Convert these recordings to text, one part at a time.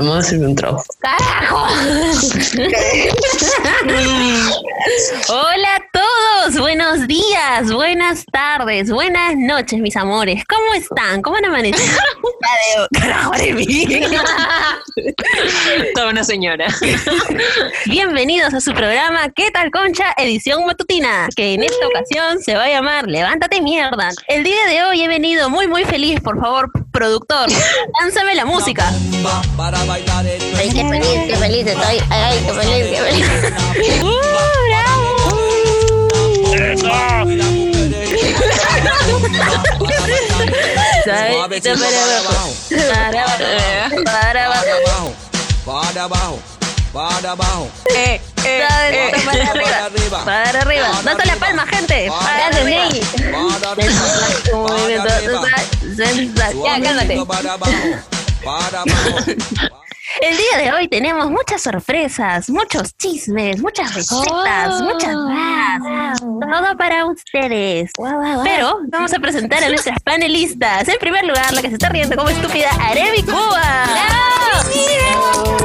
Voy a hacer un trago. ¡Carajo! Hola a todos, buenos días, buenas tardes, buenas noches, mis amores. ¿Cómo están? ¿Cómo han amanecido? Carajo, Toda una señora. Bienvenidos a su programa ¿Qué tal Concha? Edición matutina, que en esta ocasión se va a llamar Levántate mierda. El día de hoy he venido muy muy feliz, por favor, productor, lánzame la música. Ay, qué feliz, qué feliz estoy. Ay, ay, qué feliz, qué feliz. ¡Uh, bravo! Para abajo, para abajo. Eh, eh, eh. Para arriba, para arriba. Date la palma, gente. Para arriba. Ya, cálmate. Para abajo, para abajo. El día de hoy tenemos muchas sorpresas, muchos chismes, muchas recetas, muchas más. Todo para ustedes. Pero vamos a presentar a nuestras panelistas. En primer lugar, la que se está riendo como estúpida, Aremi Cuba.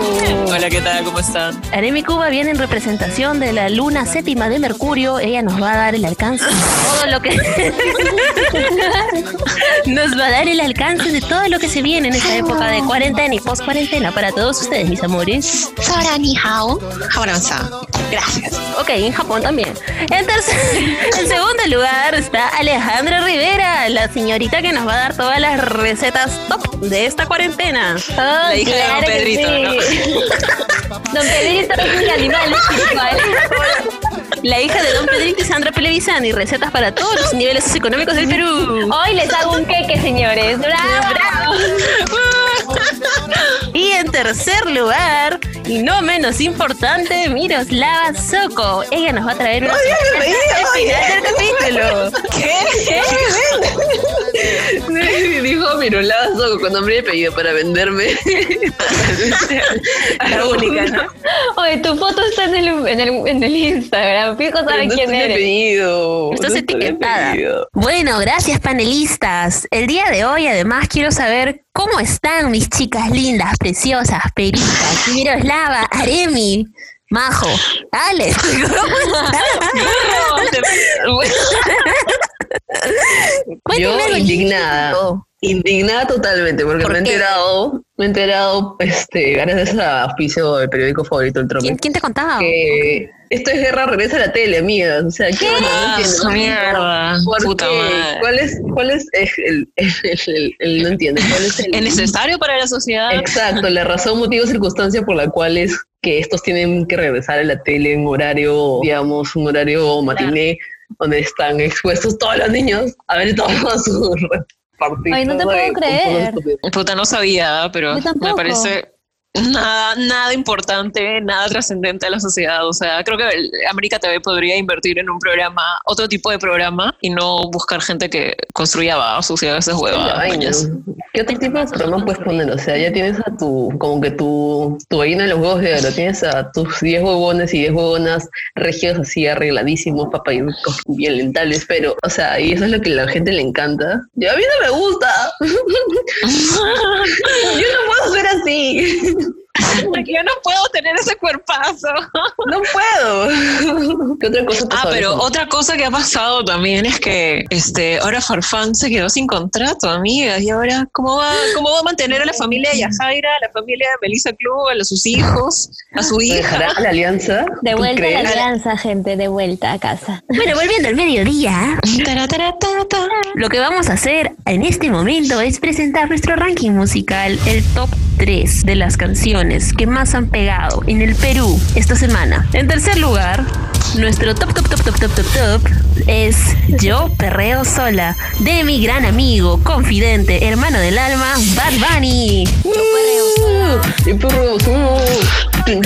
Hola, ¿qué tal? ¿Cómo están? Aremi Cuba viene en representación de la luna séptima de Mercurio. Ella nos va a dar el alcance de todo lo que. nos va a dar el alcance de todo lo que se viene en esta época de cuarentena y post cuarentena para todos ustedes, mis amores. Sora ni hao. Gracias. Ok, en Japón también. En, tercer- en segundo lugar está Alejandra Rivera, la señorita que nos va a dar todas las recetas top de esta cuarentena. La hija de Don Pedrito, ¿no? Don Pedrito es un animal espiritual. La hija de Don Pedrito y Sandra Pelevizán y recetas para todos los niveles socioeconómicos del Perú. Hoy les hago un queque, señores. ¡Bravo! Y en tercer lugar, y no menos importante, Miroslava Soco. Ella nos va a traer una al final del capítulo. Dijo Mirolada Soco con nombre y apellido para venderme. La única, ¿no? Oye, tu foto está en el, en el, en el Instagram. Fijo saben no quién eres. apellido. Estás no etiquetada. apellido. Bueno, gracias panelistas. El día de hoy además quiero saber cómo están mis chicas lindas, preciosas, peritas, Miroslava, Aremi, Majo, Alex. Cuéntame Yo indignada. lindo. Indignada totalmente, porque ¿Por me he qué? enterado, me he enterado, este, gracias a auspicio del periódico favorito, el Trope, ¿Quién, quién te contaba? que esto es guerra regresa a la tele, amigas. O sea, ¿qué, onda? No Ah, entiendo. mierda. ¿Por Puta qué? madre. ¿Cuál es, cuál es el, el- el- el- no entiendo, cuál es el, ¿Es necesario para la sociedad? Exacto, la razón, motivo, circunstancia por la cual es que estos tienen que regresar a la tele en horario, digamos, un horario matiné, donde están expuestos todos los niños a ver todo su Ay, no te de puedo creer. Puta, no sabía, pero Yo tampoco. me parece nada, nada importante, nada trascendente a la sociedad. O sea, creo que América TV podría invertir en un programa, otro tipo de programa, y no buscar gente que construya y haga esas mañas. ¿Qué otro tipo de programa puedes poner? O sea, ya tienes a tu, como que tu, tu gallina de los huevos de oro, tienes a tus 10 huevones y 10 huevonas regios así arregladísimos, papayucos, bien lentales, pero, o sea, y eso es lo que a la gente le encanta. Y a mí no me gusta. Yo no puedo ser así. Porque yo no puedo tener ese cuerpazo. No puedo. ¿Qué otra cosa Ah, pero otra cosa que ha pasado también es que este ahora Farfán se quedó sin contrato, amigas, y ahora cómo va, cómo va a mantener a la familia de Yajaira, a la familia de Melissa Club, a sus hijos, a su hija. ¿Dejará la alianza? De ¿Tú vuelta a la alianza, gente. De vuelta a casa. Bueno, volviendo al mediodía, lo que vamos a hacer en este momento es presentar nuestro ranking musical, el top 3 de las canciones que más han pegado en el Perú esta semana. En tercer lugar, nuestro top, top, top, top, top, top, top es Yo Perreo Sola, de mi gran amigo, confidente, hermano del alma, Bad Bunny. Yo perreo. Yo perreo solo. Bien,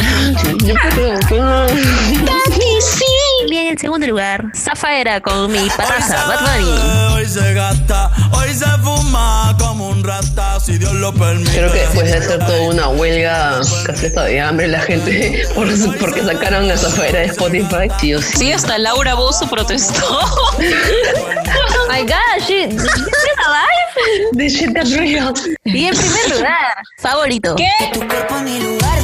el segundo lugar, Zafaera con mi pataza, Bad Bunny. Hoy se gasta, hoy se fuma como un rata, si Dios lo permite. Creo que después de hacer toda una huelga casi hasta de hambre la gente por, porque sacaron a Zafaera de Spotify. Sí o sí. Sí, hasta Laura Bozo protestó. My God, shit. Is this alive? This shit got real. Y en primer lugar, favorito. ¿Qué? Tu cuerpo es mi lugar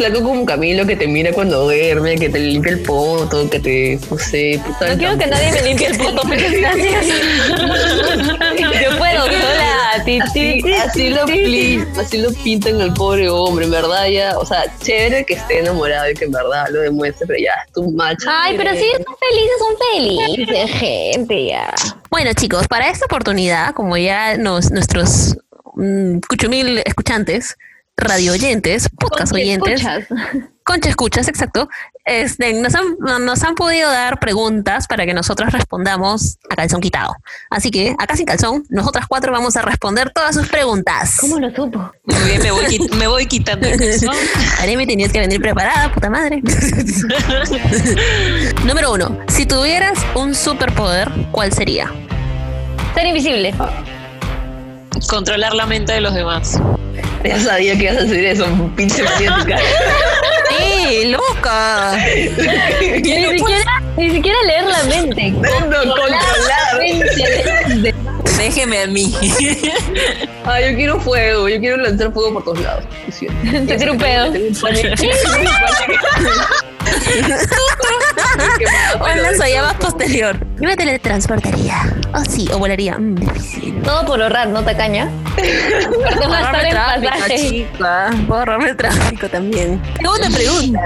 flaco como Camilo que te mira cuando duerme, que te limpia el poto, que te, no sé, puta No el quiero que nadie me limpie el poto, muchas gracias. Yo puedo sola. Ti, ti, ti, así lo, pli- así lo pintan al pobre hombre, en verdad ya, o sea, chévere que esté enamorado y que en verdad lo demuestre, pero ya es tu macho. Ay, pero si son felices, son felices, gente, ya. Bueno, chicos, para esta oportunidad, como ya nos, nuestros mm, cuchumil escuchantes, radio oyentes, podcast oyentes, Escuchas. concha escuchas, exacto, este, nos, han, nos han podido dar preguntas para que nosotros respondamos a calzón quitado. Así que, acá sin calzón, nosotras cuatro vamos a responder todas sus preguntas. ¿Cómo lo supo? Muy bien, me voy, me voy quitando el calzón. Aremi, tenías que venir preparada, puta madre. Número uno, si tuvieras un superpoder, ¿cuál sería? Ser invisible. Controlar la mente de los demás. Ya sabía que ibas a decir eso, pinche maniática. ¡Sí, loca! Ni siquiera, ni siquiera leer la mente. No, controlar. Déjeme a mí. Ah, yo quiero fuego, yo quiero lanzar fuego por todos lados. Te tiro un pedo. Pánico. O lanzallamas posterior. Yo me teletransportaría. Oh, sí, o volaría. Mm, difícil. Todo por ahorrar, ¿no, tacaña? No gastar en pasaje. chica. Borrarme el tráfico también. Segunda pregunta.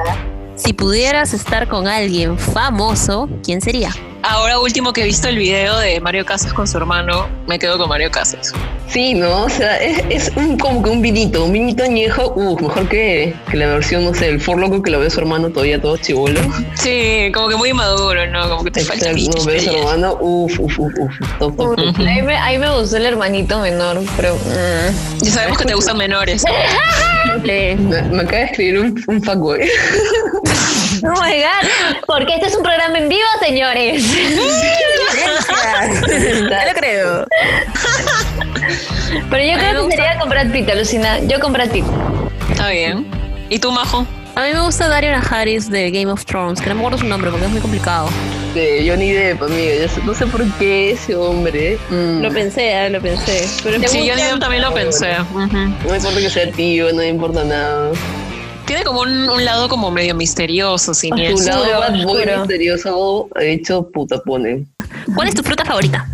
Si pudieras estar con alguien famoso, ¿quién sería? Ahora último que he visto el video de Mario Casas con su hermano, me quedo con Mario Casas. Sí, ¿no? O sea, es, es un, como que un vinito, un vinito añejo, uh, mejor que, que la versión, no sé, el For Loco que lo ve su hermano todavía todo chivolo. Sí, como que muy maduro, ¿no? Como que te falta Exacto, no ve a su hermano, uff, uff, uff, uf, top, top, top. A mí, me, a mí me gustó el hermanito menor, pero... mm. Ya sabemos que te gustan menores. Me, me acaba de escribir un, un fuckboy. Oh my god, porque este es un programa en vivo, señores. Ya lo creo. Pero yo creo que sería con Brad Pitt, alucina. Yo con Brad Pitt. Está bien. ¿Y tú, Majo? A mí me gusta Dario Harris de Game of Thrones, que no me acuerdo su nombre porque es muy complicado. De Johnny Depp, amiga. yo sé- no sé por qué ese hombre. mm, Lo pensé, ah, lo pensé. Pero Sí, yo ni- también lo pensé. No me importa que sea tío, no me importa nada. Tiene como un, un lado como medio misterioso, siniestro. lado bad boy oscuro. misterioso hecho puta pone. ¿Cuál es tu fruta favorita?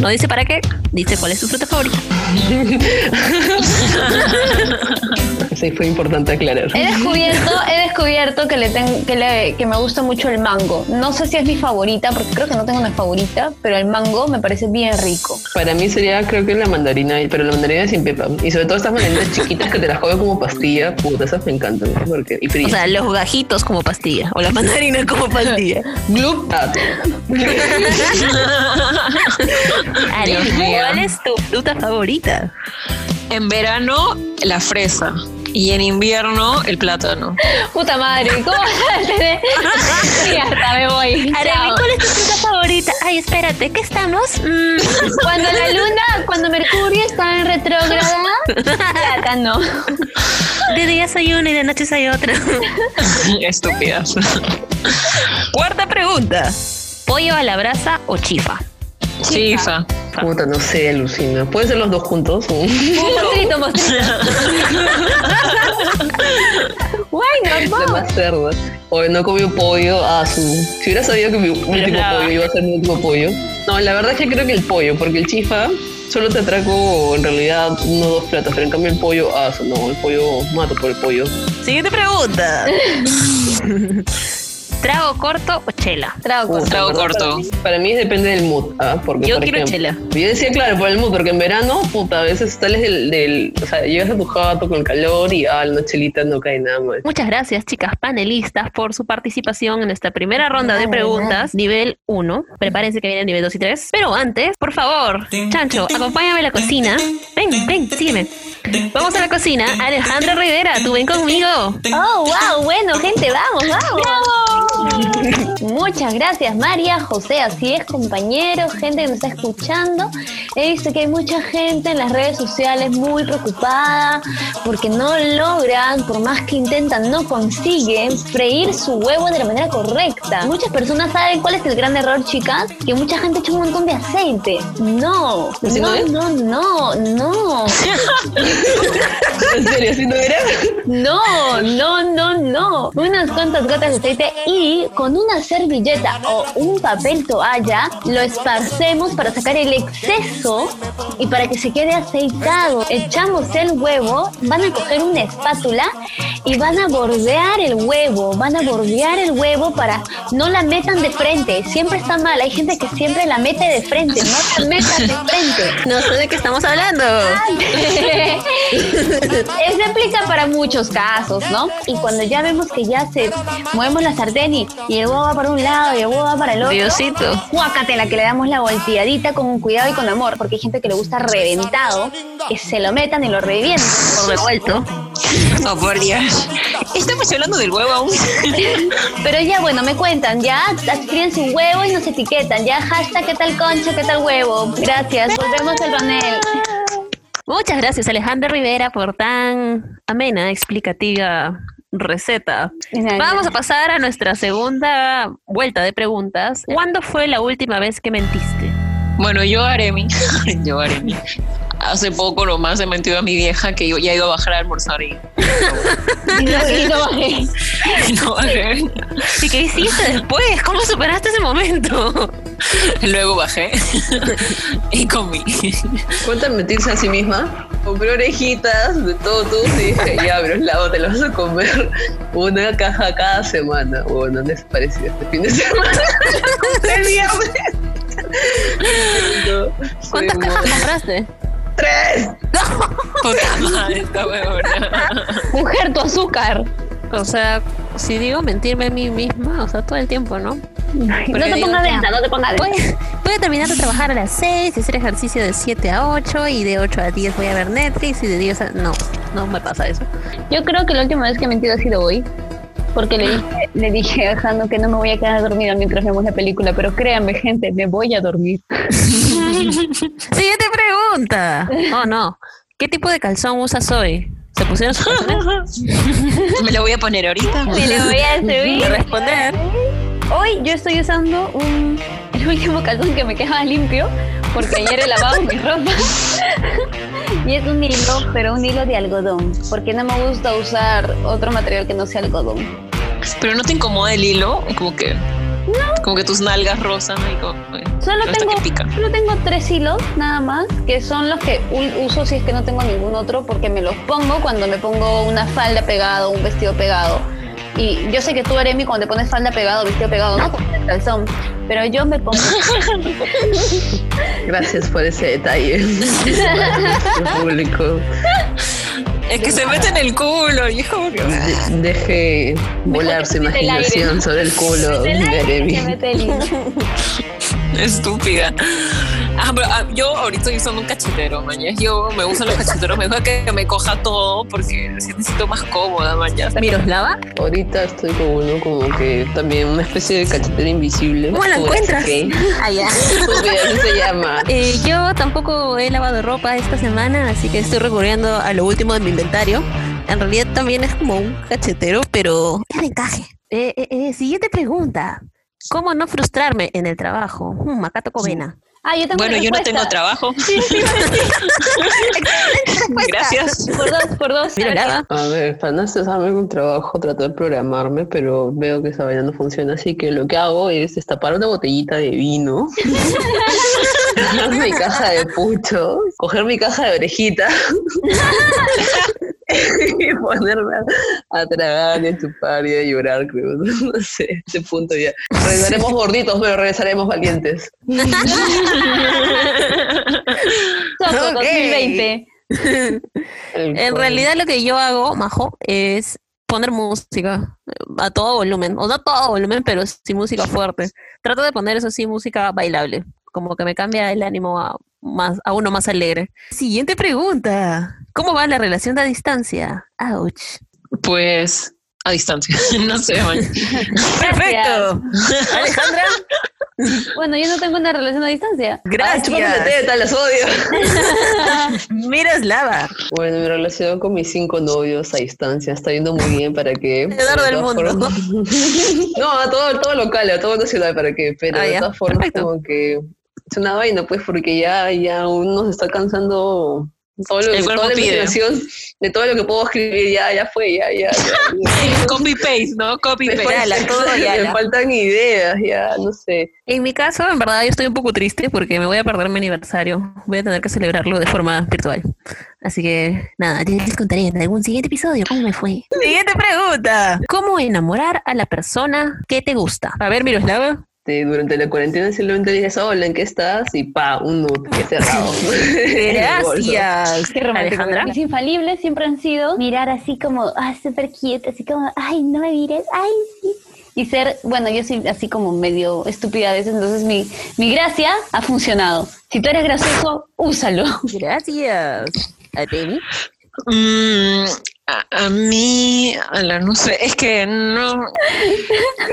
No dice para qué, dice cuál es tu fruta favorita. Sí, fue importante aclarar. He descubierto, he descubierto que le, ten- que le que me gusta mucho el mango. No sé si es mi favorita, porque creo que no tengo una favorita, pero el mango me parece bien rico. Para mí sería, creo que la mandarina, pero la mandarina sin pepa. Y sobre todo estas mandarinas chiquitas que te las juego como pastilla, puta, esas me encantan. Porque, y O sea, los gajitos como pastilla o las mandarinas como pastilla. Gloop. Ah. ¿cuál es tu fruta favorita? En verano, la fresa. Y en invierno, el plátano. Puta madre, ¿cómo vas a tener? Sí, hasta me voy. ¿cuál es tu fruta favorita? Ay, espérate, ¿qué estamos? Mm, Cuando la luna, cuando Mercurio está en retrógrada, plátano. de día soy una y de noche soy otra. Estúpidas. Cuarta pregunta. ¿Pollo a la brasa o chifa? Chifa. puta, no sé, alucina. ¿Pueden ser los dos juntos? Un mostrito. Why not La both? más cerda. O no comió pollo a su. Si hubiera sabido que mi último pollo iba a ser mi último pollo. No, la verdad es que creo que el pollo, porque el chifa solo te atraco en realidad uno o dos platos, pero en cambio el pollo, ah, no, el pollo mato por el pollo. Siguiente pregunta. ¿Trago corto o chela? Trago corto. Trago ¿verdad? corto. Para mí, para mí depende del mood, ¿ah? Porque, Yo por quiero ejemplo, chela. Yo decía, claro, por el mood, porque en verano, puta, a veces sales del, del o sea, llegas a tu jato con el calor y ah, la chelita no cae nada mal. Muchas gracias, chicas panelistas, por su participación en esta primera ronda de preguntas, nivel 1. Prepárense que viene el nivel 2 y 3. Pero antes, por favor, Chancho, acompáñame a la cocina. Ven, ven, sígueme. Vamos a la cocina. Alejandra Rivera, tú ven conmigo. Oh, wow, bueno, gente, vamos, vamos. Muchas gracias, María, José, así es, compañeros, gente que nos está escuchando. He visto que hay mucha gente en las redes sociales muy preocupada porque no logran, por más que intentan, no consiguen freír su huevo de la manera correcta. Muchas personas saben cuál es el gran error, chicas, que mucha gente echa un montón de aceite. No, ¿Así no no, no, no, no. ¿En serio? ¿Así no era? No, no, no, no. Unas cuantas gotas de aceite y con una servilleta o un papel toalla lo esparcemos para sacar el exceso y para que se quede aceitado. Echamos el huevo, van a coger una espátula y van a bordear el huevo, van a bordear el huevo para no la metan de frente. Siempre está mal, hay gente que siempre la mete de frente, no la metan de frente. No sé de qué estamos hablando. Eso aplica para muchos casos, ¿no? Y cuando ya vemos que ya se movemos la sartén y, y el huevo va para un lado y el huevo va para el otro. Diosito. Guácatela, que le damos la volteadita con cuidado y con amor, porque hay gente que le gusta reventado, que se lo metan y lo revienten. Por revuelto. Oh, por Dios. Estamos hablando del huevo aún. Pero ya, bueno, me cuentan, ya escriben su huevo y nos etiquetan, ya hashtag qué tal concha, qué tal huevo. Gracias, volvemos al panel. Muchas gracias, Alejandra Rivera, por tan amena, explicativa receta. Vamos a pasar a nuestra segunda vuelta de preguntas. ¿Cuándo fue la última vez que mentiste? Bueno, yo haré mi. yo haré mi. Hace poco nomás he mentido a mi vieja que yo ya iba a bajar a almorzar y Y no, y no bajé. y no bajé. ¿Y qué hiciste después? ¿Cómo superaste ese momento? Luego bajé y comí. ¿Cuántas mentirse a sí misma? Compré orejitas de todo tú y dije, ya, pero lado te lo vas a comer una caja cada semana. Bueno, ¿dónde se pareció este fin de semana? El viernes. No, ¿Cuántas cajas compraste? ¡Tres! Puta madre, esta huevona. Mujer, tu azúcar. O sea, si digo mentirme a mí misma, o sea, todo el tiempo, ¿no? No te pongas lenta, no te pongas lenta. Voy, voy a terminar de trabajar a las 6 y hacer ejercicio de 7 a 8 y de 8 a 10 voy a ver Netflix y de 10 a... No, no me pasa eso. Yo creo que la última vez que he mentido ha sido hoy. Porque le dije, le dije a Jano que no me voy a quedar dormida mientras vemos la película, pero créanme, gente, me voy a dormir. Siguiente pregunta. Oh, no. ¿Qué tipo de calzón usas hoy? ¿Se pusieron sus? Me lo voy a poner ahorita. Me a Voy a subir. responder. Hoy yo estoy usando un, el último calzón que me quedaba limpio, porque ayer he lavado mi ropa. y es un hilo, pero un hilo de algodón, porque no me gusta usar otro material que no sea algodón. Pero no te incomoda el hilo, como que. Como que tus nalgas rozan y como. Solo hasta tengo, que pica. solo tengo tres hilos nada más, que son los que uso si es que no tengo ningún otro, porque me los pongo cuando me pongo una falda pegada o un vestido pegado. Y yo sé que tú, Aremi, cuando te pones falda pegado o vestido pegado, no con el calzón, pero yo me pongo. Gracias por ese detalle. público. Es que se mete en el culo. De- deje volar su se imaginación sobre el culo que mete el hilo. Estúpida. Ah, pero ah, yo ahorita estoy usando un cachetero, mañana. Yo me uso los cacheteros, me gusta que me coja todo porque me siento más cómoda, mañana. ¿Miroslava? Ahorita estoy como uno, como que también una especie de cachetera invisible. ¿Cómo la encuentras? ¿qué? Ah, así se llama. Eh, yo tampoco he lavado ropa esta semana, así que estoy recurriendo a lo último de mi inventario. En realidad también es como un cachetero, pero es de encaje. Eh, eh, eh, siguiente pregunta. ¿Cómo no frustrarme en el trabajo? Hmm, Macato Covena. Ah, yo tengo Bueno, yo no tengo trabajo. Gracias. Por dos, por dos. A ver, para no estresarme con trabajo, trato de programarme, pero veo que esa vaina no funciona, así que lo que hago es destapar una botellita de vino, coger mi caja de pucho, coger mi caja de orejita y ponerme a, tragar y a chupar y a llorar, creo. No sé, este punto ya. Regresaremos gorditos, pero regresaremos valientes. Soco Ok. 2020. En realidad lo que yo hago, Majo, es poner música a todo volumen, o no a todo volumen, pero sí música fuerte. Trato de poner eso sí música bailable, como que me cambia el ánimo a, más, a uno más alegre. Siguiente pregunta. ¿Cómo va la relación a distancia? Ouch. Pues a distancia, no sé, man. Perfecto. Alejandra, Bueno, yo no tengo una relación a distancia. Ah, gracias. teta, las odio. Miroslava. Bueno, mi relación con mis cinco novios a distancia está yendo muy bien para que. De del mundo. formas- no, a todo, todo local, a todo nacional para que, pero Ah, de todas formas perfecto. como que es una vaina, pues, porque ya, ya uno se está cansando todo lo, El cuerpo toda la pide. imaginación de todo lo que puedo escribir, ya, ya fue, ya, ya. ya. Copy paste, ¿no? Copy Me, paste. Ala, todo faltan, ya, me ala. faltan ideas, ya, no sé. En mi caso, en verdad, yo estoy un poco triste porque me voy a perder mi aniversario. Voy a tener que celebrarlo de forma virtual. Así que, nada, ya les contaré en algún siguiente episodio cómo me fue. Siguiente pregunta. ¿Cómo enamorar a la persona que te gusta? A ver, Miroslava. Este, durante la cuarentena simplemente dices, hola, ¿en qué estás? Y pa, un nude que cerrado. Gracias. Qué romántico. Alejandra. Mis infalibles siempre han sido mirar así como, ah, súper cute, así como, ay, no me mires, ay, sí. Y ser, bueno, yo soy así como medio estúpida a veces, entonces mi, mi gracia ha funcionado. Si tú eres gracioso, úsalo. Gracias. ¿A ti? Mm, a, a mí, ala, no sé, es que no.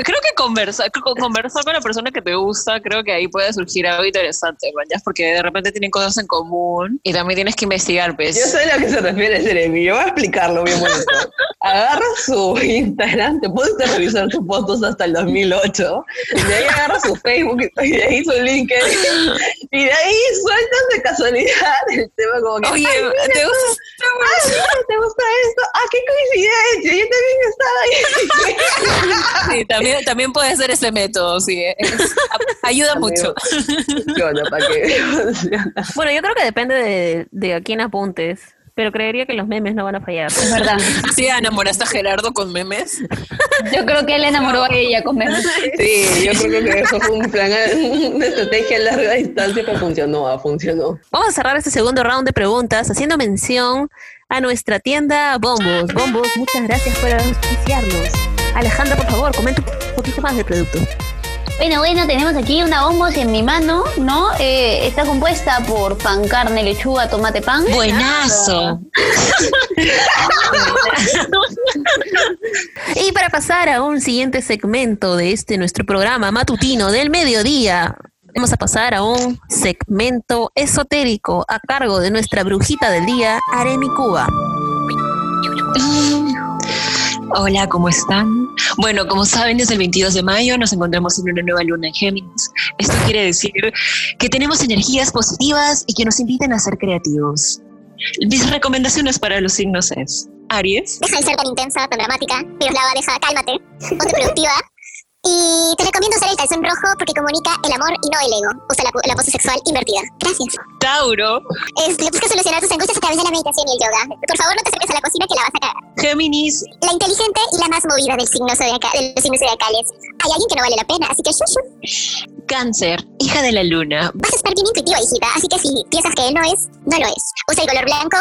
Creo que conversar, conversar con la persona que te gusta, creo que ahí puede surgir algo interesante, ¿ya? Porque de repente tienen cosas en común y también tienes que investigar, Yo pues. sé a lo que se refiere Jeremy, yo voy a explicarlo bien bonito. Agarra su Instagram, te puedes revisar sus fotos hasta el 2008, de ahí agarra su Facebook y de ahí su LinkedIn, y de ahí sueltas de casualidad el tema como que, Oye, "Ay, mira, ¿te gusta? ah, ¿te gusta esto? Ah, qué coincidencia, yo también estaba ahí. Sí, también, también puede ser ese método, sí. es- ayuda mucho. Funciona, para funciona. Bueno, yo creo que depende de, de a quién apuntes. Pero creería que los memes no van a fallar. Es verdad. Sí, enamoraste a Gerardo con memes. Yo creo que él enamoró a ella con memes. Sí, yo creo que eso fue un plan, una estrategia a larga distancia que funcionó, funcionó. Vamos a cerrar este segundo round de preguntas haciendo mención a nuestra tienda Bombos. Bombos, muchas gracias por auspiciarnos. Alejandra, por favor, comenta un poquito más del producto. Bueno, bueno, tenemos aquí una bombos en mi mano, ¿no? Eh, está compuesta por pan, carne, lechuga, tomate, pan. Buenazo. Y para pasar a un siguiente segmento de este nuestro programa matutino del mediodía, vamos a pasar a un segmento esotérico a cargo de nuestra brujita del día, Aremi Cuba. Hola, ¿cómo están? Bueno, como saben, desde el 22 de mayo nos encontramos en una nueva luna en Géminis. Esto quiere decir que tenemos energías positivas y que nos invitan a ser creativos. Mis recomendaciones para los signos es Aries, Deja de ser tan intensa, tan dramática. Miroslava, deja, cálmate. Ponte productiva. Y te recomiendo usar el calzón rojo porque comunica el amor y no el ego. Usa la, la pose sexual invertida. Gracias. Tauro, Es, le buscas solucionar tus angustias a través de la meditación y el yoga. Por favor, no te acerques a la cocina que la vas a cagar. Géminis, La inteligente y la más movida del signo zodiaca- de los signos zodiacales. Hay alguien que no vale la pena, así que shushu. Cáncer, hija de la luna, Vas a estar bien intuitiva, hijita. Así que si piensas que él no es, no lo es. Usa el color blanco,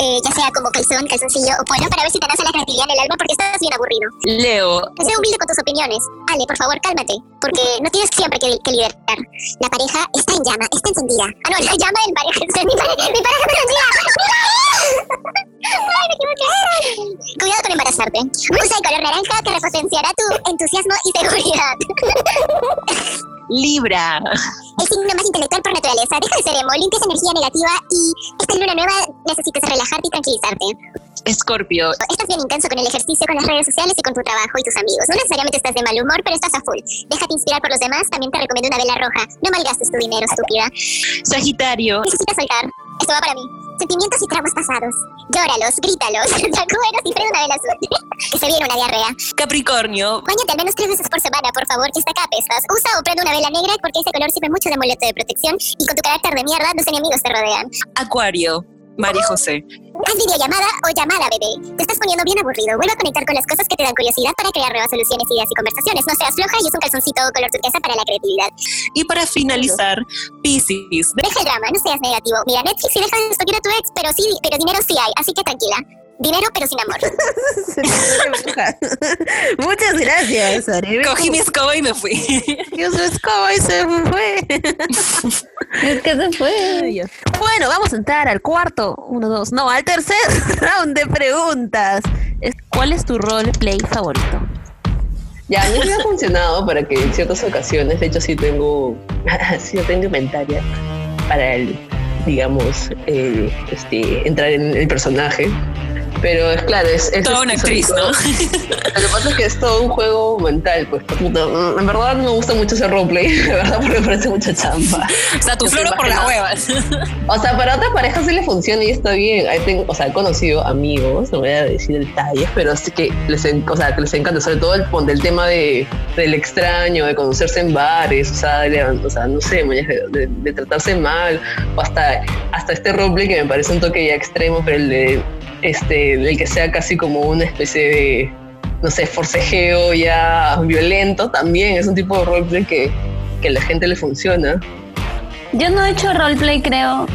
eh, ya sea como calzón, calzoncillo o polo, para ver si te nace la creatividad en el alma porque estás bien aburrido. Leo, Sé humilde con tus opiniones. Ale, por favor, cálmate, porque no tienes siempre que, que liderar. La pareja está en llama, está encendida. Ah, no, la llama del pareja. Mi, pareja, mi pareja está encendida. Ay, me equivoqué. Cuidado con embarazarte. Usa el color naranja que repotenciará tu entusiasmo y seguridad. Libra, El signo más intelectual por naturaleza. Deja de ser emo, limpia esa energía negativa y esta luna nueva necesitas relajarte y tranquilizarte. Escorpio, Estás bien intenso con el ejercicio, con las redes sociales y con tu trabajo y tus amigos. No necesariamente estás de mal humor, pero estás a full. Déjate inspirar por los demás. También te recomiendo una vela roja. No malgastes tu dinero, estúpida. Sagitario, Necesitas soltar. Esto va para mí. Sentimientos y traumas pasados. Llóralos, grítalos, sacúdelos y prende una vela azul. que se viene una diarrea. Capricornio, Báñate al menos tres veces por semana, por favor, que está acá. Usa o prende una vela negra porque ese color sirve mucho de amuleto de protección y con tu carácter de mierda, tus enemigos te rodean. Acuario, María José. Haz videollamada o llamada, bebé. Te estás poniendo bien aburrido. Vuelve a conectar con las cosas que te dan curiosidad para crear nuevas soluciones, ideas y conversaciones. No seas floja y usa un calzoncito color turquesa para la creatividad. Y para finalizar, Pisces. Deja el drama, no seas negativo. Mira Netflix y deja de estoquear a tu ex, pero sí, pero dinero sí hay, así que tranquila. Dinero pero sin amor. Muchas gracias, Arebe. Cogí mi escoba y me fui. Yo su escoba y se fue. Es que se fue. Bueno, vamos a entrar al cuarto, uno, dos, no, al tercer round de preguntas. ¿Cuál es tu roleplay favorito? Ya, a mí me ha funcionado para que en ciertas ocasiones, de hecho sí tengo cierta indumentaria para el, digamos, el, este, entrar en el personaje. Pero es claro, es... es Toda una actriz, ¿no? Lo que pasa es que es todo un juego mental, pues. puta, En verdad no me gusta mucho ese roleplay, de verdad, porque me parece mucha chamba. O sea, tu Yo floro por las huevas. O sea, para otra pareja sí le funciona y está bien. Ahí tengo- o sea, he conocido amigos, no voy a decir detalles, pero sí que les, en- o sea, que les encanta, sobre todo el, tema de, del extraño, de conocerse en bares, o sea, de, o sea no sé, de tratarse mal, o hasta, hasta este roleplay que me parece un toque ya extremo, pero el de, este, el que sea casi como una especie de, no sé, forcejeo ya violento, también es un tipo de roleplay que, que a la gente le funciona. Yo no he hecho roleplay, creo.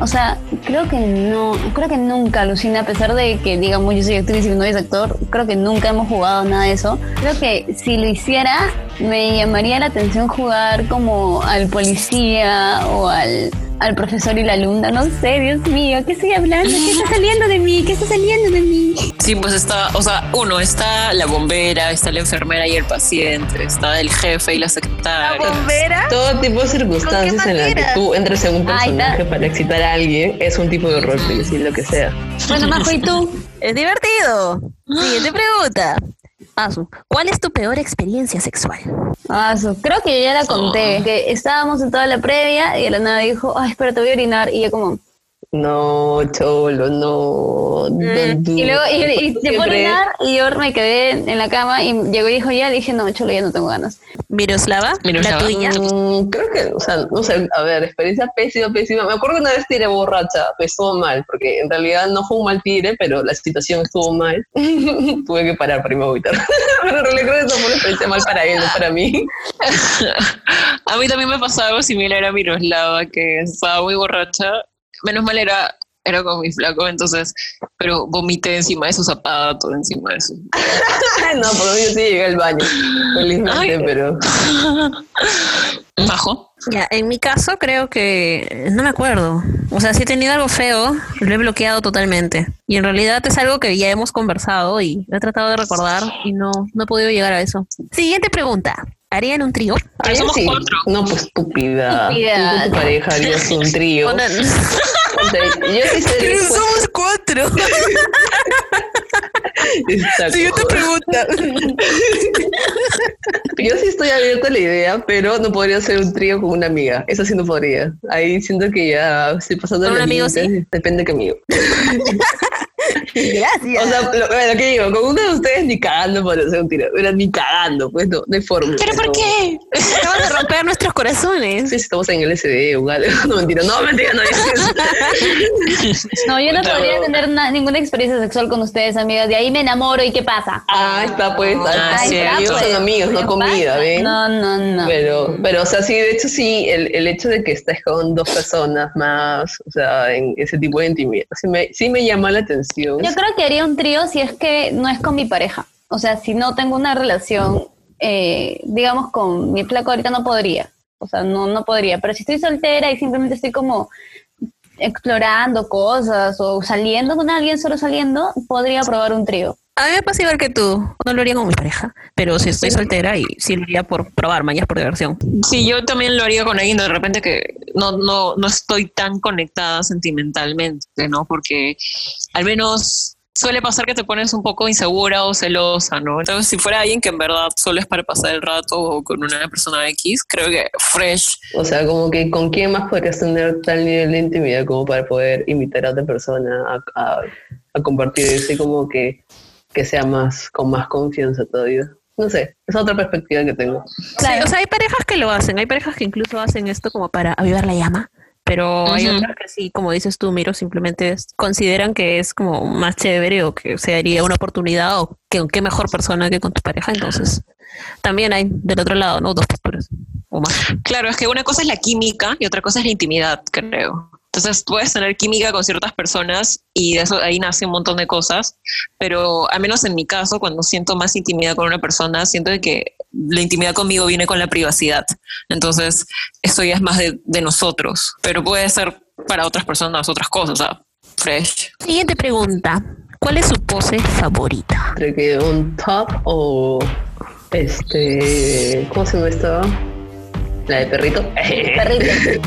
O sea, creo que no, creo que nunca, Alucina, a pesar de que digamos yo soy actriz y mi es actor, creo que nunca hemos jugado nada de eso. Creo que si lo hiciera, me llamaría la atención jugar como al policía o al, al profesor y la alumna. No sé, Dios mío, ¿qué estoy hablando? ¿Qué está saliendo de mí? ¿Qué está saliendo de mí? Sí, pues está, o sea, uno, está la bombera, está la enfermera y el paciente, está el jefe y la secretaria. ¿Bombera? Todo tipo de circunstancias en las que tú entres en un personaje para excitar a alguien es un tipo de roleplay, decir lo que sea. Bueno, Majo, ¿y tú? Es divertido. Siguiente pregunta. Asu, ¿cuál es tu peor experiencia sexual? Ah, su- creo que yo ya la conté, que estábamos en toda la previa y de la nada dijo, ay, espera, te voy a orinar. Y yo como, No, cholo, no. Mm, Y luego y, y se fue a orinar y yo me quedé en la cama y llegó y dijo ya, dije no, cholo, ya no tengo ganas. Miroslava, Miroslava. la tuya. Mm, creo que, o sea, no sé, a ver, experiencia pésima, pésima. Me acuerdo que una vez tiré borracha, pues estuvo mal, porque en realidad no fue un mal tire, pero la situación estuvo mal. Tuve que parar para irme a vomitar. pero en realidad creo que eso fue una experiencia mal para él, no para mí. A mí también me pasaba algo similar a Miroslava, que estaba muy borracha. Menos mal era, era con mi flaco, entonces, pero vomité encima de su zapato, encima de su... no, por lo menos sí llegué al baño, felizmente, Ay. pero... Majo. Ya, en mi caso creo que no me acuerdo. O sea, si he tenido algo feo, lo he bloqueado totalmente. Y en realidad es algo que ya hemos conversado y he tratado de recordar y no, no he podido llegar a eso. Siguiente pregunta. ¿Harían un trío? Pero Ay, somos sí. cuatro. No, pues estúpida. Tú tu pareja harías un trío. Una- Ponte, yo sí sería dispuesta- Somos cuatro. Siguiente pregunta. Yo sí estoy abierta a la idea, pero no podría hacer un trío con una amiga. Eso sí no podría. Ahí siento que ya estoy pasando ¿Con la un amigo límite. Depende de qué amigo. Gracias. O sea, lo, bueno, ¿qué digo? Con uno de ustedes ni cagando para hacer un trío. Pero ni cagando, pues no, no hay forma. ¿Pero por qué? Acaban de romper nuestros corazones. Si estamos en el SD o algo. No, mentira. No, mentira, no dices. No, yo no No. podría tener na- ninguna experiencia sexual con ustedes, amigas. De ahí me enamoro y ¿qué pasa? Ah, está pues. Ah, Ah, sí, amigos pues. son amigos, no ¿Qué comida? ¿ven? No, no, no. Pero, pero, o sea, sí, de hecho, sí, el, el hecho de que estés con dos personas más, o sea, en ese tipo de intimidad, sí me, sí me llama la atención. Yo creo que haría un trío si es que no es con mi pareja. O sea, si no tengo una relación, eh, digamos, con mi flaco ahorita no podría. O sea, no, no podría. Pero si estoy soltera y simplemente estoy como explorando cosas o saliendo con alguien, solo saliendo, podría probar un trío. A mí me pasa igual que tú. No lo haría con mi pareja. Pero si estoy soltera y sí lo haría por probar, mañana por diversión. Sí, yo también lo haría con alguien de repente que no, no, no estoy tan conectada sentimentalmente, ¿no? Porque al menos suele pasar que te pones un poco insegura o celosa, ¿no? Entonces, si fuera alguien que en verdad solo es para pasar el rato o con una persona X, creo que fresh. O sea, como que con quién más podrías tener tal nivel de intimidad como para poder invitar a otra persona a, a, a compartir ese como que, que sea más, con más confianza todavía. No sé, es otra perspectiva que tengo. Sí, o sea, hay parejas que lo hacen. Hay parejas que incluso hacen esto como para avivar la llama. pero hay otras que sí, como dices tú, Miro, simplemente es- consideran que es como más chévere o que se daría una oportunidad o que qué mejor persona que con tu pareja. Entonces, también hay del otro lado, ¿no? Dos posturas o más. Claro, es que una cosa es la química y otra cosa es la intimidad, creo. Entonces puedes tener química con ciertas personas y de eso ahí nace un montón de cosas, pero al menos en mi caso, cuando siento más intimidad con una persona, siento de que la intimidad conmigo viene con la privacidad. Entonces, esto ya es más de, de nosotros, pero puede ser para otras personas otras cosas, o sea, fresh. Siguiente pregunta. ¿Cuál es su pose favorita? Entre que un top o este. ¿Cómo se llama esta? La de perrito. Perrito.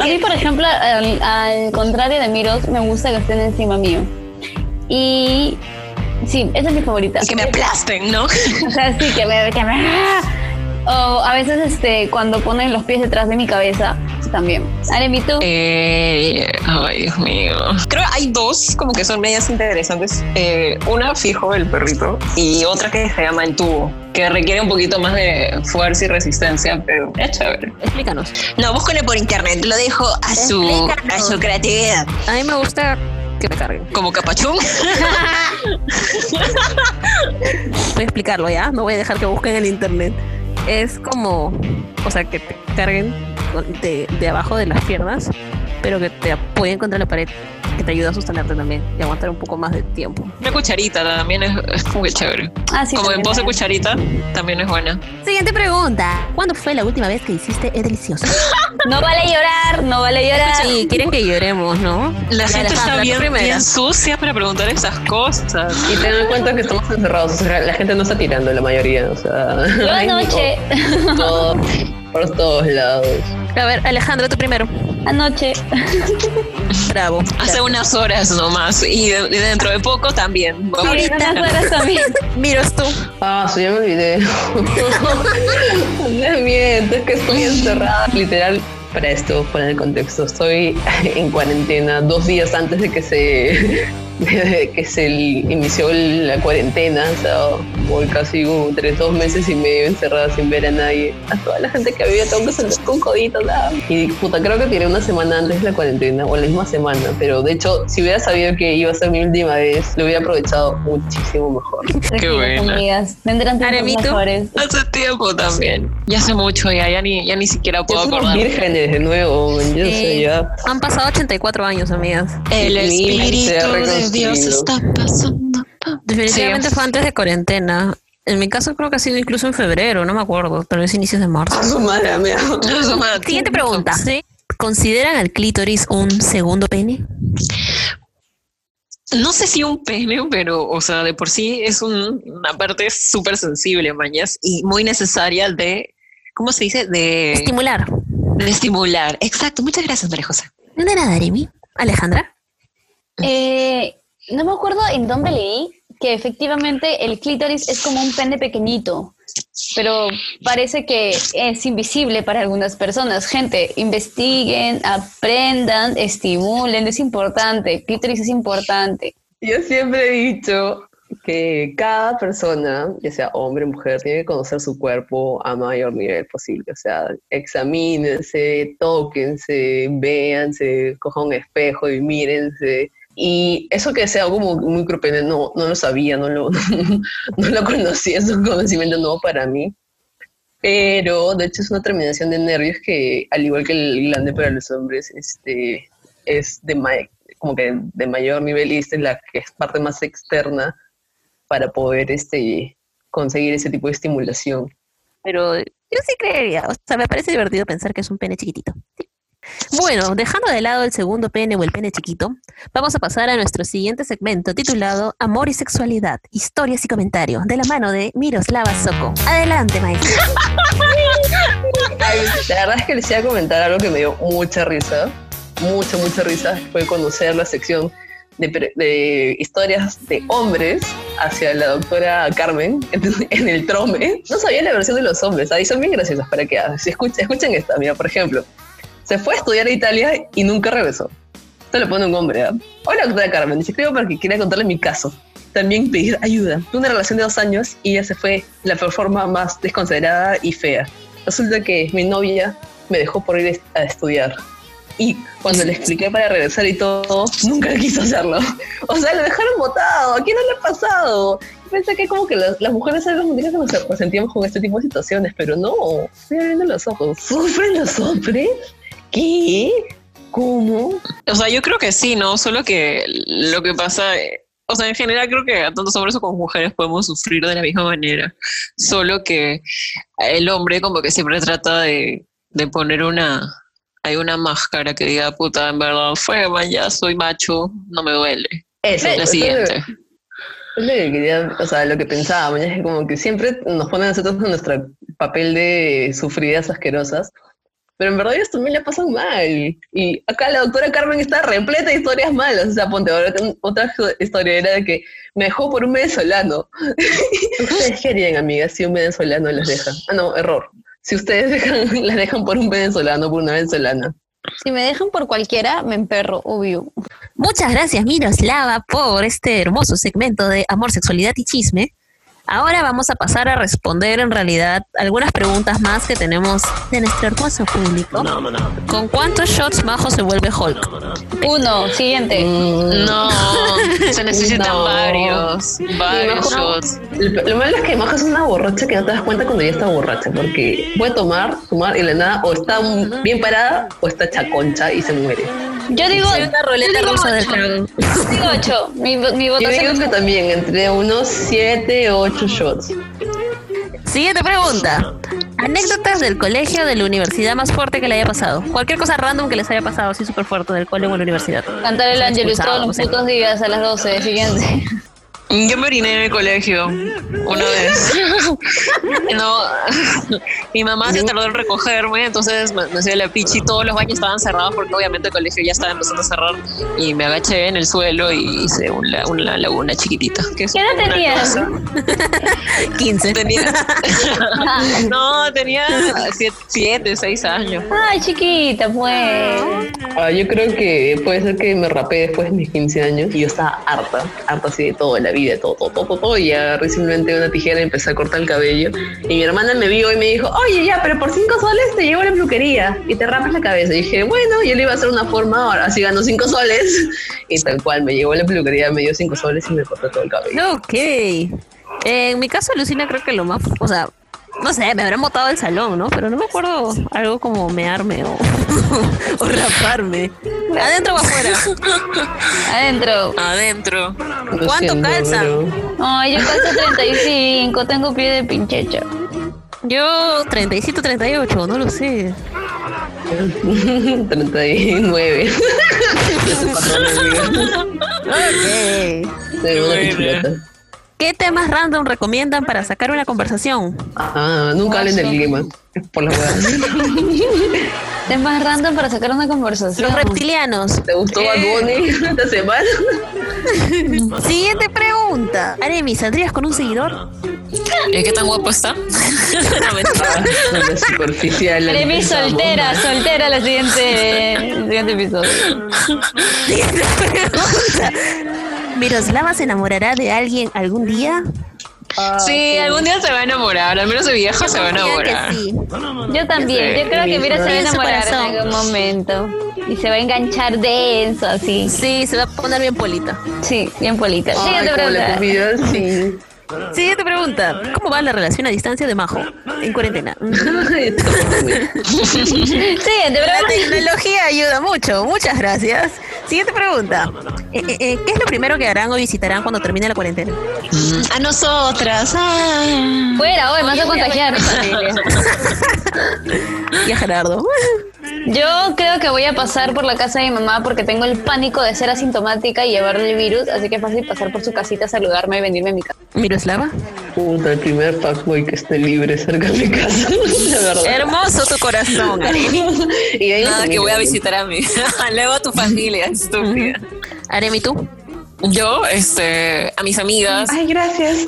A mí, por ejemplo, al, al contrario de Miros, me gusta que estén encima mío. Y sí, esa es mi favorita. Que me aplasten, ¿no? O sea, sí, que me... Que me o a veces este, cuando ponen los pies detrás de mi cabeza, también. Aremi, tú. Eh, ay, Dios mío. Creo que hay dos como que son medias interesantes. Eh, una fijo, el perrito, y otra que se llama el tubo, que requiere un poquito más de fuerza y resistencia, pero es chévere. Explícanos. No, búsquenle por internet, lo dejo a su, a su creatividad. A mí me gusta que me carguen. Como capachún. Voy a explicarlo ya, no voy a dejar que busquen en internet. Es como, o sea, que te carguen de, de abajo de las piernas, pero que te apoyen contra la pared, que te ayuda a sostenerte también y aguantar un poco más de tiempo. Una cucharita también es, es muy chévere. Ah, sí, como en pose cucharita, también es buena. Siguiente pregunta. ¿Cuándo fue la última vez que hiciste el delicioso? No vale llorar, no vale llorar. Sí, quieren que lloremos, ¿no? La gente está bien, sucia para preguntar esas cosas. Y ten en cuenta que estamos encerrados, o sea, la gente no está tirando la mayoría, o sea. Yo anoche, por todos lados. A ver, Alejandra, tú primero. Anoche, Bravo. Hace unas horas nomás y, de- y dentro de poco también. sí, unas horas también. Miros tú. Ah, sí, ya me olvidé. no miento, es que estoy encerrada. Literal, para esto, para el contexto, estoy en cuarentena dos días antes de que se, de que se inició la cuarentena. O sea, voy casi entre dos meses y medio encerrada sin ver a nadie. A toda la gente que había tengo que salir con coditos. nada. Y puta, creo que tiré una semana antes de la cuarentena o la misma semana. Pero de hecho, si hubiera sabido que iba a ser mi última vez, lo hubiera aprovechado muchísimo mejor. Tranquilas, buena. amigas. Vendrán tiempos mejores. Hace tiempo también. Ya hace mucho ya, ya ni, ya ni siquiera puedo acordar. vírgenes de nuevo, yo sé ya. Han pasado 84 años, amigas. El ha espíritu de Dios está pasando. Definitivamente Sí. fue antes de cuarentena. En mi caso creo que ha sido incluso en febrero, no me acuerdo, tal vez inicios de marzo. Su madre mía. Siguiente pregunta. ¿Consideran al clítoris un segundo pene? No sé si un pene, pero, o sea, de por sí es un- una parte súper sensible, mañas, y muy necesaria de, ¿cómo se dice? De, Estimular. de estimular. Exacto. Muchas gracias, María José. De nada, Aremi. Alejandra. Eh, no me acuerdo en dónde leí que efectivamente el clítoris es como un pene pequeñito, pero parece que es invisible para algunas personas. Gente, investiguen, aprendan, estimulen, es importante. Clítoris es importante. Yo siempre he dicho que cada persona, ya sea hombre o mujer, tiene que conocer su cuerpo a mayor nivel posible. O sea, examínense, tóquense, véanse, cojan un espejo y mírense. Y eso que sea algo muy, muy cruel, no, no lo sabía, no lo, no lo conocía, es un conocimiento nuevo para mí. Pero de hecho es una terminación de nervios que, al igual que el glande para los hombres, este, es de, ma- como que de mayor nivel y es la parte más externa para poder este, conseguir ese tipo de estimulación. Pero yo sí creería, o sea, me parece divertido pensar que es un pene chiquitito. Sí. Bueno, dejando de lado el segundo pene o el pene chiquito, vamos a pasar a nuestro siguiente segmento titulado Amor y Sexualidad, Historias y Comentarios, de la mano de Miroslava Soko. Adelante, maestra. Ay, la verdad es que les iba a comentar algo que me dio mucha risa, mucha, mucha risa, fue conocer la sección de, de historias de hombres hacia la doctora Carmen en el trome. No sabía la versión de los hombres, ahí son bien graciosas para que hagan. Si escuchen, escuchen esta, mira, por ejemplo, se fue a estudiar a Italia y nunca regresó. Esto lo pone un hombre, ¿ah? Hola, doctora Carmen, te escribo porque quería contarle mi caso. También pedir ayuda. Tuve una relación de dos años y ella se fue la forma más desconsiderada y fea. Resulta que mi novia me dejó por ir a estudiar. Y cuando le expliqué para regresar y todo, nunca quiso hacerlo. O sea, lo dejaron botado. ¿A quién no le ha pasado? Pensé que como que las, las mujeres las que nos resentíamos con este tipo de situaciones, pero no. Estoy abriendo los ojos. ¿Sufren los hombres? ¿Qué? ¿Cómo? O sea, yo creo que sí, ¿no? Solo que lo que pasa, o sea, en general creo que tanto hombres como mujeres podemos sufrir de la misma manera. Solo que el hombre como que siempre trata de, de poner una, hay una máscara que diga, puta, en verdad fue, man, ya soy macho, no me duele. Eso, La siguiente. Es lo que quería, o sea, lo que pensábamos, es que como que siempre nos ponen a nosotros en nuestro papel de sufridas asquerosas, pero en verdad ellos también la pasan mal. Y acá la doctora Carmen está repleta de historias malas, o sea, ponte ahora otra historia era de que me dejó por un venezolano. ¿Ustedes qué harían, amigas, si un venezolano las deja? Ah, no, error. Si ustedes dejan, las dejan por un venezolano, por una venezolana. Si me dejan por cualquiera, me emperro, obvio. Muchas gracias, Miroslava, por este hermoso segmento de amor, sexualidad y chisme. Ahora vamos a pasar a responder en realidad algunas preguntas más que tenemos de nuestro hermoso público. ¿Con cuántos shots Majo se vuelve Hulk? Uno, siguiente. No, se necesitan No. varios, varios Majo- shots. Lo, lo malo es que Majo es una borracha que no te das cuenta cuando ya está borracha, porque puede tomar, tomar y la nada o está mm, bien parada o está chaconcha y se muere. Yo digo, Soy una ruleta yo digo rusa del ocho. dragón. Digo ocho. Mi, mi Yo digo votación que también entre unos 7 o 8 shots. Siguiente pregunta. Anécdotas del colegio o de la universidad más fuerte que le haya pasado. Cualquier cosa random que les haya pasado así súper fuerte del colegio o la universidad. cantar el Angelus Expulsado, todos los putos días a las 12. Siguiente. Yo me oriné en el colegio una vez. No, mi mamá se tardó en recogerme, entonces me me hacía la pichi. Todos los baños estaban cerrados porque obviamente el colegio ya estaba empezando a cerrar. Y me agaché en el suelo y hice una, una laguna chiquitita. ¿Qué edad tenías? cosa. 15. Tenía, no, tenía siete, siete, seis años. Ay, chiquita, pues. Ah, yo creo que puede ser que me rapé después de mis 15 años y yo estaba harta, harta así de todo, la vida, de todo, todo, todo, todo, y agarré simplemente una tijera y empecé a cortar el cabello. Y mi hermana me vio y me dijo, oye, ya, pero por 5 soles te llevo la peluquería y te rapas la cabeza. Y dije, bueno, yo le iba a hacer una forma, ahora así gano 5 soles. Y tal cual, me llevó la peluquería, me dio 5 soles y me cortó todo el cabello. Ok. En mi caso, Lucina, creo que lo más, o sea, no sé, me habrán botado del salón, ¿no? Pero no me acuerdo algo como mearme o, o raparme. ¿Adentro o afuera? Adentro. Adentro. ¿Cuánto calza? Ay, yo calzo 35, tengo pie de pinchecha. Yo 37, 38, no lo sé. 39. Ok. ¿Qué temas random recomiendan para sacar una conversación? Ah, nunca hablen del clima. Por las. Temas random para sacar una conversación. Los reptilianos. ¿Te gustó Bad Bunny esta semana? Siguiente pregunta. Aremi, ¿saldrías con un seguidor? ¿Eh, ¿Qué tan guapo está? No, mentira. No, superficial. Aremi soltera, soltera la siguiente, el siguiente episodio. Siguiente pregunta. ¿Miroslava se enamorará de alguien algún día? Sí, algún día se va a enamorar, al menos de vieja se va a enamorar. sí. Yo también, yo creo que Mira se va a enamorar en algún momento. Y se va a enganchar denso, así. Sí, se va a poner bien polita. Sí, bien polita. Ay, Siguiente como la pregunta. comida, sí. Siguiente pregunta. ¿Cómo va la relación a distancia de Majo en cuarentena? Siguiente La pregunta. tecnología ayuda mucho. Muchas gracias. Siguiente pregunta. Eh, eh, eh, ¿Qué es lo primero que harán o visitarán cuando termine la cuarentena? A nosotras. ah. Fuera, hoy me vas a contagiar. Y a Gerardo. Yo creo que voy a pasar por la casa de mi mamá porque tengo el pánico de ser asintomática y llevarle el virus, así que es fácil pasar por su casita, saludarme y venirme a mi casa. Miroslava. Puta, el primer fuckboy que esté libre cerca de mi casa. Verdad. Hermoso tu corazón, Aremi. Y ahí Nada, que voy a visitar a mí. Luego a tu familia, estúpida. Aremi, ¿tú? Yo, este, a mis amigas. Ay, gracias.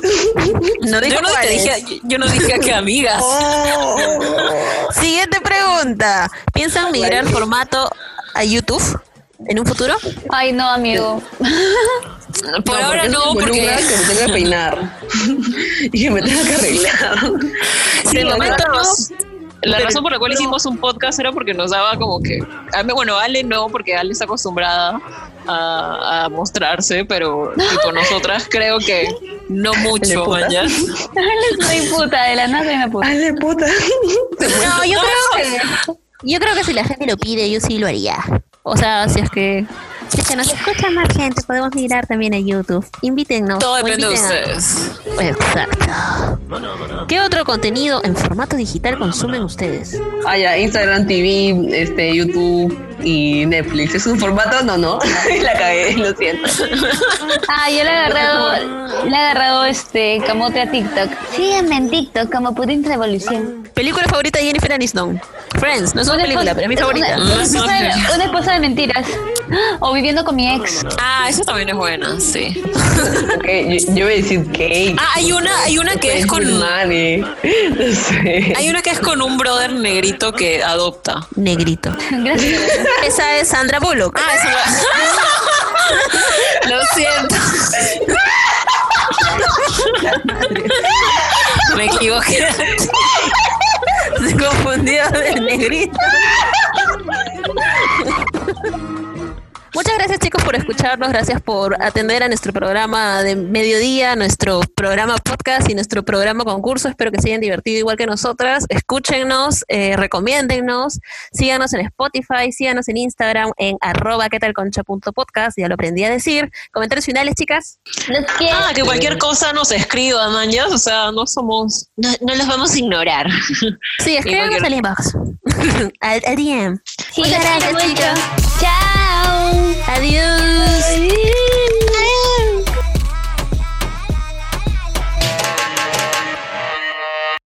No Yo no, te dije, yo no dije a qué amigas. Siguiente pregunta. ¿Piensan migrar el formato a YouTube en un futuro? Ay, no, amigo. Por No, ahora no, porque que me tenga que peinar. y que me tenga que arreglar. de momento, La razón por la cual hicimos un podcast era porque nos daba como que. Bueno, Ale no, porque Ale está acostumbrada a, a mostrarse, pero tipo nosotras creo que no mucho, mañana. soy puta, de la nada una puta. Hazle puta. No, yo creo que yo creo que si la gente lo pide, yo sí lo haría. O sea, si es que si que nos escucha más gente, podemos mirar también a YouTube. Invítennos. Todo depende de a- ustedes. Exacto. ¿Qué otro contenido en formato digital consumen ustedes? Ah, ya, Instagram TV, este, YouTube y Netflix. ¿Es un formato? No, no. la cagué, lo siento. Ah, yo le he agarrado, le he agarrado este camote a TikTok. Síganme en TikTok como Pudín Revolución. ¿Película favorita de Jennifer Aniston? Friends, no es una película, pero es mi favorita. Una, una esposa de, una esposa de mentiras. O viviendo con mi ex. Ah, esa también es buena, sí. Ok, yo, yo voy a decir Kate. Ah, hay una, hay una que es con. No sé. Hay una que es con un brother negrito que adopta. Negrito. Gracias. Esa es Sandra Bullock. Ah, esa la- Lo siento. Me equivoqué. Se confundió de negrito. Muchas gracias chicos por escucharnos, gracias por atender a nuestro programa de mediodía, nuestro programa podcast y nuestro programa concurso. Espero que se hayan divertido igual que nosotras. Escúchennos, eh, recomiéndennos, síganos en Spotify, síganos en Instagram en arroba qué tal podcast, ya lo aprendí a decir. Comentarios finales, chicas. Ah, que cualquier cosa nos escriba, man, ya, o sea, no somos, no, no los vamos a ignorar. Sí, escríbanos cualquier- al inbox. al, al DM. Sí, Muchas gracias, mucho. chicas. Adiós.